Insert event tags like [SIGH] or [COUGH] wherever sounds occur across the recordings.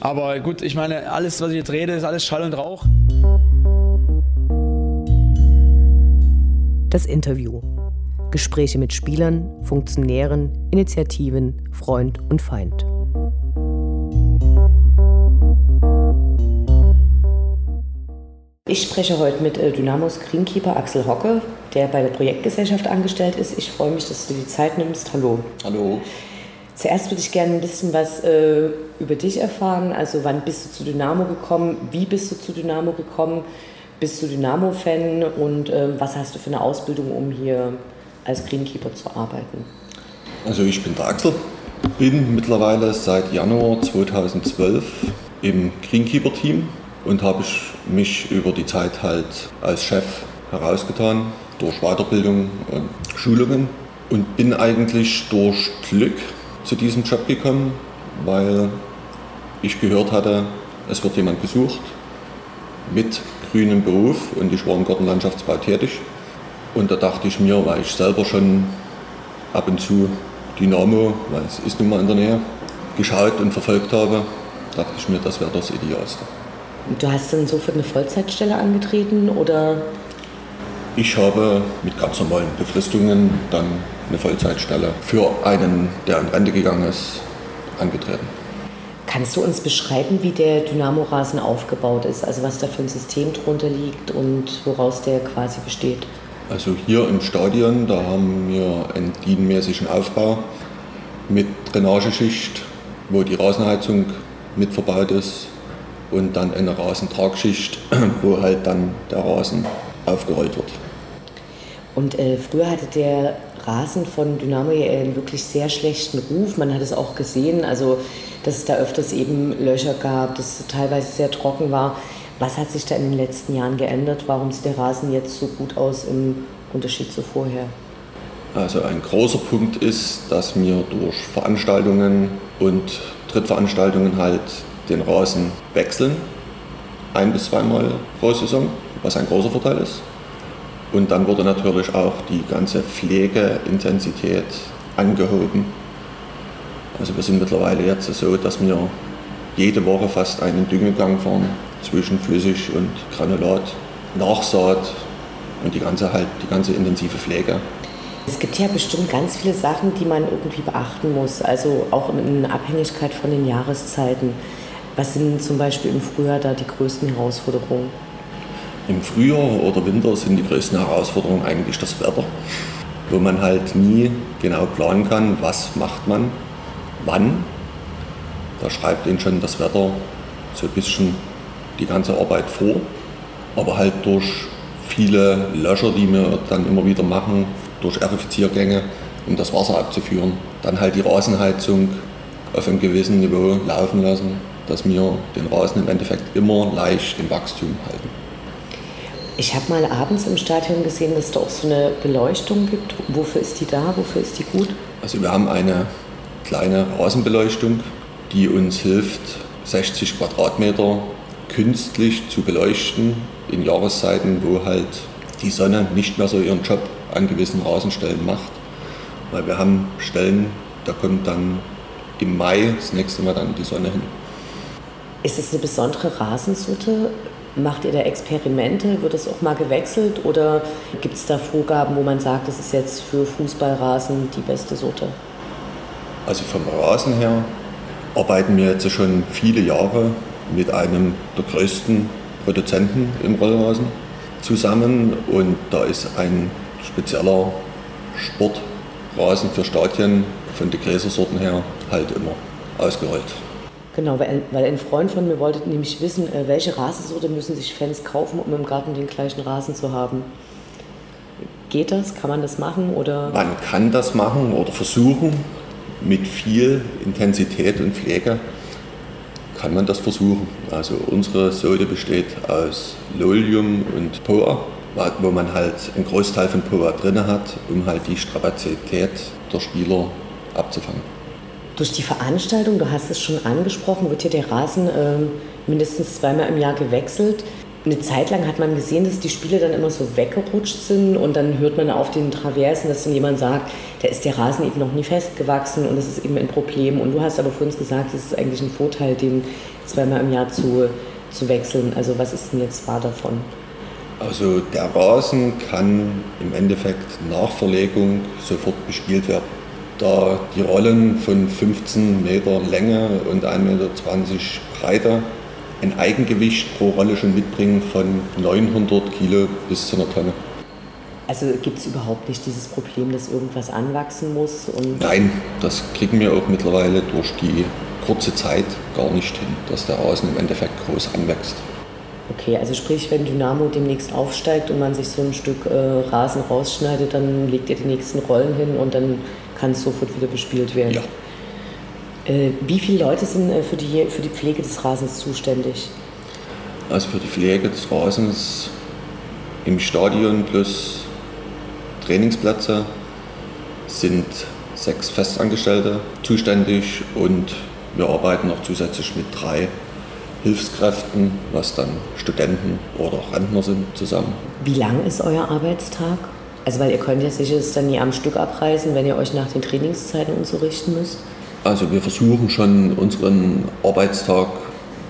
Aber gut, ich meine, alles, was ich jetzt rede, ist alles Schall und Rauch. Das Interview. Gespräche mit Spielern, Funktionären, Initiativen, Freund und Feind. Ich spreche heute mit äh, Dynamos Greenkeeper Axel Hocke, der bei der Projektgesellschaft angestellt ist. Ich freue mich, dass du die Zeit nimmst. Hallo. Hallo. Zuerst würde ich gerne ein bisschen was äh, über dich erfahren. Also wann bist du zu Dynamo gekommen? Wie bist du zu Dynamo gekommen? Bist du Dynamo-Fan und äh, was hast du für eine Ausbildung, um hier als Greenkeeper zu arbeiten? Also ich bin der Axel, bin mittlerweile seit Januar 2012 im Greenkeeper-Team und habe mich über die Zeit halt als Chef herausgetan durch Weiterbildung und Schulungen und bin eigentlich durch Glück zu diesem Job gekommen, weil ich gehört hatte, es wird jemand gesucht mit grünem Beruf und ich war im Gartenlandschaftsbau tätig. Und da dachte ich mir, weil ich selber schon ab und zu Dynamo, weil es ist nun mal in der Nähe, geschaut und verfolgt habe, dachte ich mir, das wäre das Idealste. Du hast dann sofort eine Vollzeitstelle angetreten oder? Ich habe mit ganz normalen Befristungen dann eine Vollzeitstelle für einen, der in Rente gegangen ist, angetreten. Kannst du uns beschreiben, wie der Dynamo-Rasen aufgebaut ist? Also was da für ein System drunter liegt und woraus der quasi besteht? Also hier im Stadion, da haben wir einen dienmäßigen Aufbau mit Drainageschicht, wo die Rasenheizung mit verbaut ist und dann eine Rasentragschicht, [CLEARS THROAT] wo halt dann der Rasen aufgerollt wird. Und äh, früher hatte der Rasen von Dynamo einen wirklich sehr schlechten Ruf. Man hat es auch gesehen, also dass es da öfters eben Löcher gab, dass es teilweise sehr trocken war. Was hat sich da in den letzten Jahren geändert? Warum sieht der Rasen jetzt so gut aus im Unterschied zu vorher? Also ein großer Punkt ist, dass wir durch Veranstaltungen und Drittveranstaltungen halt den Rasen wechseln. Ein bis zweimal pro Saison, was ein großer Vorteil ist. Und dann wurde natürlich auch die ganze Pflegeintensität angehoben. Also wir sind mittlerweile jetzt so, dass wir jede Woche fast einen Düngegang fahren zwischen Flüssig und Granulat, Nachsaat und die ganze, halt, die ganze intensive Pflege. Es gibt ja bestimmt ganz viele Sachen, die man irgendwie beachten muss, also auch in Abhängigkeit von den Jahreszeiten. Was sind zum Beispiel im Frühjahr da die größten Herausforderungen? Im Frühjahr oder Winter sind die größten Herausforderungen eigentlich das Wetter, wo man halt nie genau planen kann, was macht man, wann. Da schreibt ihnen schon das Wetter so ein bisschen die ganze Arbeit vor, aber halt durch viele Löcher, die wir dann immer wieder machen, durch Arifiziergänge, um das Wasser abzuführen, dann halt die Rasenheizung auf einem gewissen Niveau laufen lassen, dass wir den Rasen im Endeffekt immer leicht im Wachstum halten. Ich habe mal abends im Stadion gesehen, dass es da auch so eine Beleuchtung gibt. Wofür ist die da? Wofür ist die gut? Also wir haben eine kleine Rasenbeleuchtung, die uns hilft, 60 Quadratmeter künstlich zu beleuchten in Jahreszeiten, wo halt die Sonne nicht mehr so ihren Job an gewissen Rasenstellen macht. Weil wir haben Stellen, da kommt dann im Mai das nächste Mal dann die Sonne hin. Ist es eine besondere Rasensorte? Macht ihr da Experimente? Wird das auch mal gewechselt oder gibt es da Vorgaben, wo man sagt, das ist jetzt für Fußballrasen die beste Sorte? Also vom Rasen her arbeiten wir jetzt schon viele Jahre mit einem der größten Produzenten im Rollrasen zusammen und da ist ein spezieller Sportrasen für Stadien von den Gräsersorten her halt immer ausgerollt. Genau, weil, weil ein Freund von mir wollte nämlich wissen, äh, welche Rasensorte müssen sich Fans kaufen, um im Garten den gleichen Rasen zu haben. Geht das? Kann man das machen? Oder? Man kann das machen oder versuchen. Mit viel Intensität und Pflege kann man das versuchen. Also unsere Sorte besteht aus Lolium und Poa, wo man halt einen Großteil von Poa drin hat, um halt die Strapazität der Spieler abzufangen. Durch die Veranstaltung, du hast es schon angesprochen, wird hier der Rasen äh, mindestens zweimal im Jahr gewechselt. Eine Zeit lang hat man gesehen, dass die Spiele dann immer so weggerutscht sind und dann hört man auf den Traversen, dass dann jemand sagt, da ist der Rasen eben noch nie festgewachsen und das ist eben ein Problem. Und du hast aber für uns gesagt, es ist eigentlich ein Vorteil, den zweimal im Jahr zu, zu wechseln. Also was ist denn jetzt wahr davon? Also der Rasen kann im Endeffekt nach Verlegung sofort bespielt werden. Da die Rollen von 15 Meter Länge und 1,20 Meter Breite ein Eigengewicht pro Rolle schon mitbringen von 900 Kilo bis zu einer Tonne. Also gibt es überhaupt nicht dieses Problem, dass irgendwas anwachsen muss? Nein, das kriegen wir auch mittlerweile durch die kurze Zeit gar nicht hin, dass der Rasen im Endeffekt groß anwächst. Okay, also sprich, wenn Dynamo demnächst aufsteigt und man sich so ein Stück äh, Rasen rausschneidet, dann legt ihr die nächsten Rollen hin und dann kann es sofort wieder bespielt werden. Ja. Äh, wie viele Leute sind äh, für, die, für die Pflege des Rasens zuständig? Also für die Pflege des Rasens im Stadion plus Trainingsplätze sind sechs Festangestellte zuständig und wir arbeiten noch zusätzlich mit drei Hilfskräften, was dann Studenten oder Rentner sind, zusammen. Wie lang ist euer Arbeitstag? Also weil ihr könnt ja sicher es dann nie am Stück abreißen, wenn ihr euch nach den Trainingszeiten und so richten müsst. Also wir versuchen schon unseren Arbeitstag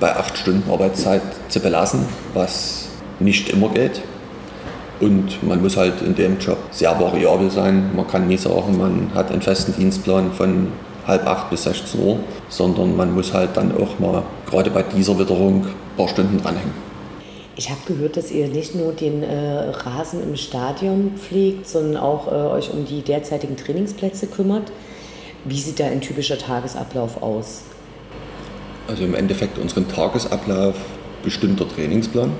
bei acht Stunden Arbeitszeit zu belassen, was nicht immer geht. Und man muss halt in dem Job sehr variabel sein. Man kann nie sagen, man hat einen festen Dienstplan von halb acht bis 16 Uhr, sondern man muss halt dann auch mal gerade bei dieser Witterung ein paar Stunden dranhängen. Ich habe gehört, dass ihr nicht nur den äh, Rasen im Stadion pflegt, sondern auch äh, euch um die derzeitigen Trainingsplätze kümmert. Wie sieht da ein typischer Tagesablauf aus? Also im Endeffekt unseren Tagesablauf bestimmt der Trainingsplan.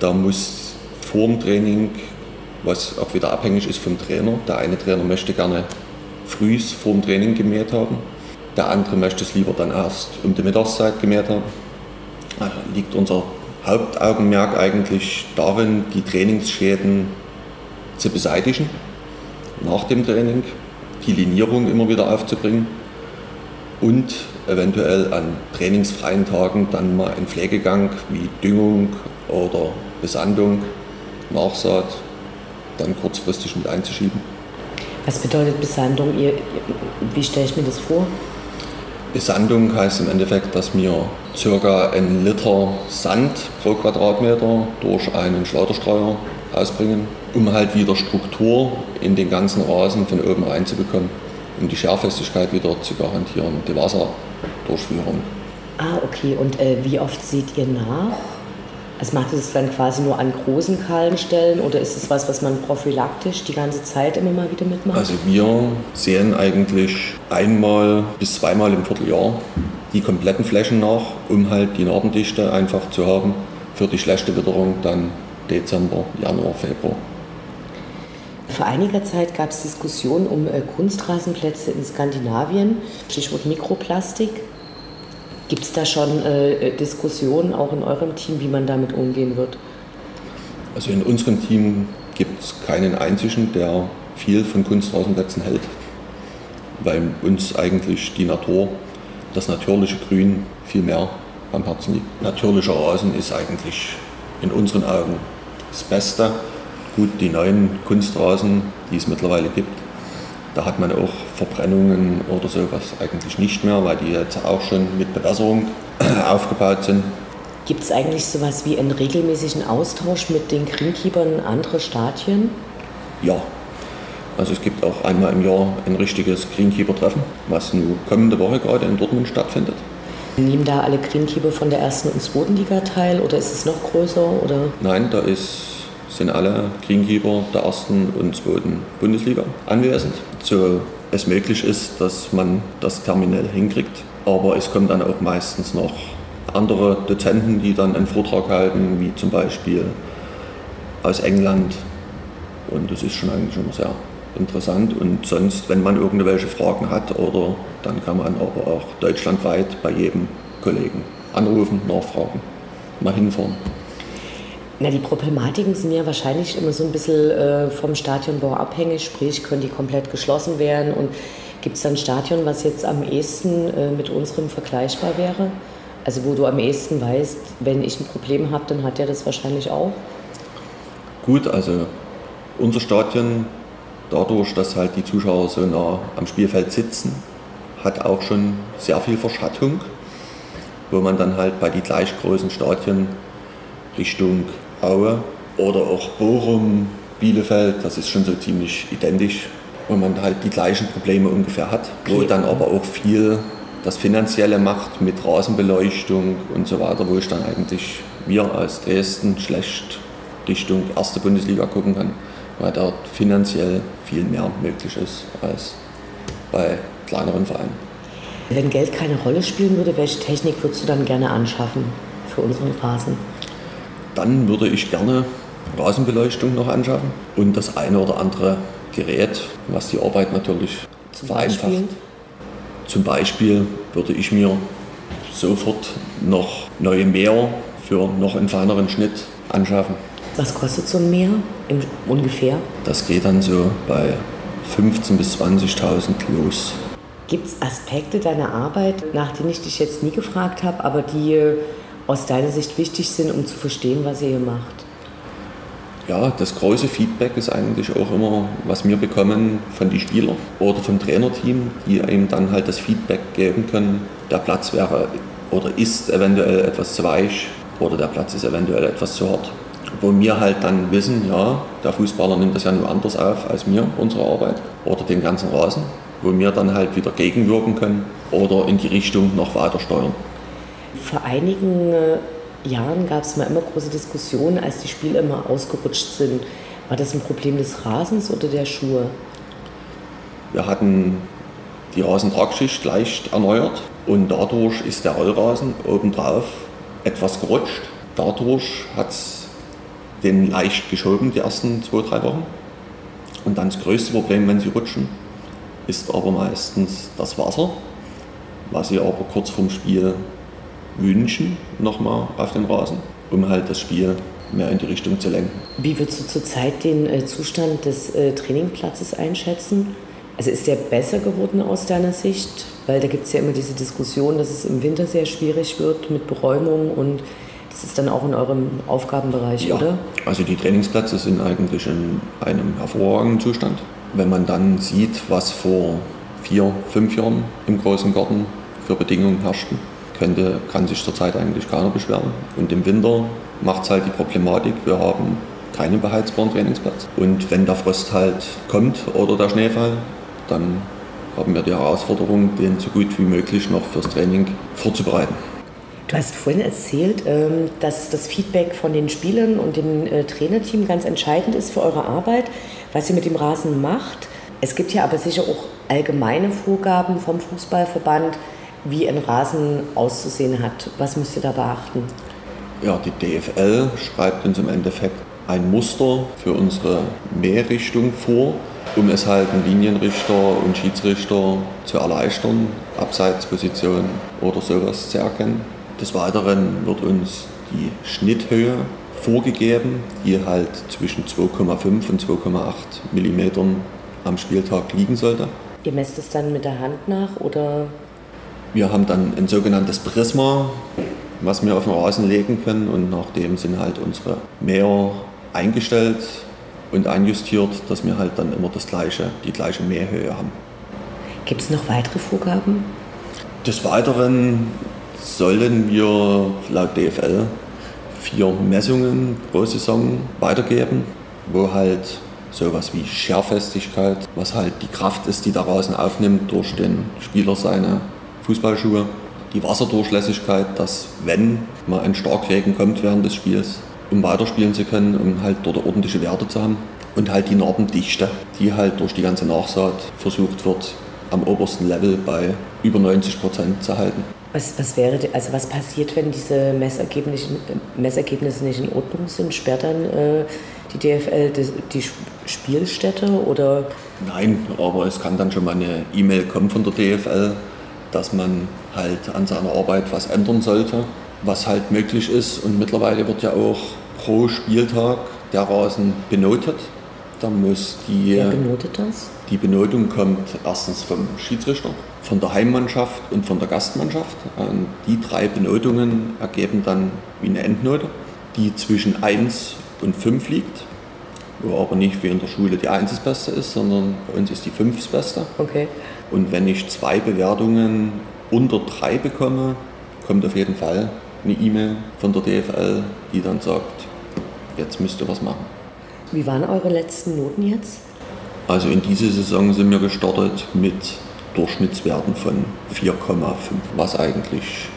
Da muss vor dem Training, was auch wieder abhängig ist vom Trainer, der eine Trainer möchte gerne früh vor dem Training gemäht haben, der andere möchte es lieber dann erst um die Mittagszeit gemäht haben. Also liegt unser Hauptaugenmerk eigentlich darin, die Trainingsschäden zu beseitigen nach dem Training die Linierung immer wieder aufzubringen und eventuell an trainingsfreien Tagen dann mal einen Pflegegang wie Düngung oder Besandung, Nachsaat dann kurzfristig mit einzuschieben. Was bedeutet Besandung? wie stelle ich mir das vor? Besandung heißt im Endeffekt, dass wir ca. einen Liter Sand pro Quadratmeter durch einen Schleuderstreuer ausbringen, um halt wieder Struktur in den ganzen Rasen von oben reinzubekommen, um die Scherfestigkeit wieder zu garantieren, die Wasserdurchführung. Ah, okay. Und äh, wie oft seht ihr nach? Also macht das dann quasi nur an großen kahlen Stellen oder ist es was, was man prophylaktisch die ganze Zeit immer mal wieder mitmacht? Also wir sehen eigentlich einmal bis zweimal im Vierteljahr die kompletten Flächen nach, um halt die Narbendichte einfach zu haben für die schlechte Witterung dann Dezember, Januar, Februar. Vor einiger Zeit gab es Diskussionen um äh, Kunstrasenplätze in Skandinavien, Stichwort Mikroplastik. Gibt es da schon äh, Diskussionen auch in eurem Team, wie man damit umgehen wird? Also in unserem Team gibt es keinen einzigen, der viel von Kunstrasenplätzen hält, weil uns eigentlich die Natur, das natürliche Grün viel mehr am Herzen liegt. Natürlicher Rasen ist eigentlich in unseren Augen das Beste. Gut, die neuen Kunstrasen, die es mittlerweile gibt, da hat man auch Verbrennungen oder sowas eigentlich nicht mehr, weil die jetzt auch schon mit Bewässerung [CLEARS THROAT] aufgebaut sind. Gibt es eigentlich sowas wie einen regelmäßigen Austausch mit den Greenkeepern anderer Stadien? Ja, also es gibt auch einmal im Jahr ein richtiges Greenkeeper-Treffen, was nun kommende Woche gerade in Dortmund stattfindet. Nehmen da alle Greenkeeper von der ersten und zweiten Liga teil oder ist es noch größer? Oder? Nein, da ist, sind alle Greenkeeper der ersten und zweiten Bundesliga anwesend. So es möglich ist, dass man das terminell hinkriegt. Aber es kommen dann auch meistens noch andere Dozenten, die dann einen Vortrag halten, wie zum Beispiel aus England. Und das ist schon eigentlich immer sehr interessant. Und sonst, wenn man irgendwelche Fragen hat, oder dann kann man aber auch deutschlandweit bei jedem Kollegen anrufen, nachfragen, mal hinfahren. Na, die Problematiken sind ja wahrscheinlich immer so ein bisschen äh, vom Stadionbau abhängig, sprich, können die komplett geschlossen werden? Und gibt es ein Stadion, was jetzt am ehesten äh, mit unserem vergleichbar wäre? Also wo du am ehesten weißt, wenn ich ein Problem habe, dann hat er das wahrscheinlich auch. Gut, also unser Stadion, dadurch, dass halt die Zuschauer so nah am Spielfeld sitzen, hat auch schon sehr viel Verschattung, wo man dann halt bei die gleich großen Stadien Richtung Aue oder auch Bochum, Bielefeld, das ist schon so ziemlich identisch, wo man halt die gleichen Probleme ungefähr hat, wo dann aber auch viel das Finanzielle macht mit Rasenbeleuchtung und so weiter, wo ich dann eigentlich wir als Dresden schlecht Richtung erste Bundesliga gucken kann, weil dort finanziell viel mehr möglich ist als bei kleineren Vereinen. Wenn Geld keine Rolle spielen würde, welche Technik würdest du dann gerne anschaffen für unseren Rasen? Dann würde ich gerne Rasenbeleuchtung noch anschaffen und das eine oder andere Gerät, was die Arbeit natürlich Zum vereinfacht. Beispiel? Zum Beispiel würde ich mir sofort noch neue Mäher für noch einen feineren Schnitt anschaffen. Was kostet so ein Mäher ungefähr? Das geht dann so bei 15.000 bis 20.000 los. Gibt es Aspekte deiner Arbeit, nach denen ich dich jetzt nie gefragt habe, aber die aus deiner Sicht wichtig sind, um zu verstehen, was ihr hier macht? Ja, das große Feedback ist eigentlich auch immer, was wir bekommen von den Spielern oder vom Trainerteam, die einem dann halt das Feedback geben können, der Platz wäre oder ist eventuell etwas zu weich oder der Platz ist eventuell etwas zu hart. Wo wir halt dann wissen, ja, der Fußballer nimmt das ja nur anders auf als wir, unsere Arbeit oder den ganzen Rasen wo wir dann halt wieder gegenwirken können oder in die Richtung noch weiter steuern. Vor einigen äh, Jahren gab es mal immer große Diskussionen, als die Spiele immer ausgerutscht sind. War das ein Problem des Rasens oder der Schuhe? Wir hatten die Rasentragschicht leicht erneuert und dadurch ist der Rollrasen obendrauf etwas gerutscht. Dadurch hat es den leicht geschoben, die ersten zwei, drei Wochen. Und dann das größte Problem, wenn sie rutschen, ist aber meistens das Wasser, was sie aber kurz vorm Spiel wünschen, nochmal auf den Rasen, um halt das Spiel mehr in die Richtung zu lenken. Wie würdest du zurzeit den äh, Zustand des äh, Trainingplatzes einschätzen? Also ist der besser geworden aus deiner Sicht? Weil da gibt es ja immer diese Diskussion, dass es im Winter sehr schwierig wird mit Beräumung und das ist dann auch in eurem Aufgabenbereich, ja. oder? Also die Trainingsplätze sind eigentlich in einem hervorragenden Zustand. Wenn man dann sieht, was vor vier, fünf Jahren im großen Garten für Bedingungen herrschten, könnte, kann sich zurzeit eigentlich keiner beschweren. Und im Winter macht es halt die Problematik, wir haben keinen beheizbaren Trainingsplatz. Und wenn der Frost halt kommt oder der Schneefall, dann haben wir die Herausforderung, den so gut wie möglich noch fürs Training vorzubereiten. Du hast vorhin erzählt, ähm, dass das Feedback von den Spielern und dem äh, Trainerteam ganz entscheidend ist für eure Arbeit was sie mit dem Rasen macht. Es gibt ja aber sicher auch allgemeine Vorgaben vom Fußballverband, wie ein Rasen auszusehen hat. Was müsst ihr da beachten? Ja, die DFL schreibt uns im Endeffekt ein Muster für unsere Mährichtung vor, um es halt den Linienrichter und Schiedsrichter zu erleichtern, Abseitspositionen oder sowas zu erkennen. Des Weiteren wird uns die Schnitthöhe vorgegeben, die halt zwischen 2,5 und 2,8 mm am Spieltag liegen sollte. Ihr messt es dann mit der Hand nach oder? Wir haben dann ein sogenanntes Prisma, was wir auf den Rasen legen können und nach dem sind halt unsere Mäher eingestellt und einjustiert, dass wir halt dann immer das gleiche, die gleiche Mähhöhe haben. Gibt es noch weitere Vorgaben? Des Weiteren sollen wir laut DFL vier Messungen pro Saison weitergeben, wo halt sowas wie Scherfestigkeit, was halt die Kraft ist, die der Rasen aufnimmt durch den Spieler seine Fußballschuhe, die Wasserdurchlässigkeit, dass wenn mal ein Starkregen kommt während des Spiels, um weiterspielen zu können, um halt dort ordentliche Werte zu haben und halt die Narbendichte, die halt durch die ganze Nachsaat versucht wird, am obersten Level bei über 90 Prozent zu halten. Was, was wäre, also was passiert, wenn diese Messergebnisse, Messergebnisse nicht in Ordnung sind? Sperrt dann äh, die DFL die, die, Spielstätte oder? Nein, aber es kann dann schon mal eine E-Mail kommen von der DFL, dass man halt an seiner Arbeit was ändern sollte, was halt möglich ist. Und mittlerweile wird ja auch pro Spieltag der Rasen benotet. Da muss die, Wer benotet das? die Benotung kommt erstens vom Schiedsrichter, von der Heimmannschaft und von der Gastmannschaft. Und die drei Benotungen ergeben dann wie eine Endnote, die zwischen 1 und 5 liegt. Wo aber nicht wie in der Schule die 1 das Beste ist, sondern bei uns ist die 5 das Beste. Okay. Und wenn ich zwei Bewertungen unter 3 bekomme, kommt auf jeden Fall eine E-Mail von der DFL, die dann sagt, jetzt müsst ihr was machen. Wie waren eure letzten Noten jetzt? Also in diese Saison sind wir gestartet mit Durchschnittswerten von 4,5, was eigentlich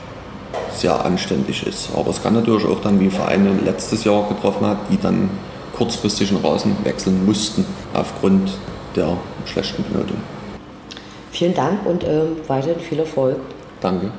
sehr anständig ist. Aber es kann natürlich auch dann, wie Vereine letztes Jahr getroffen hat, die dann kurzfristig den Rasen wechseln mussten aufgrund der schlechten Benotung. Vielen Dank und ähm, weiterhin viel Erfolg. Danke.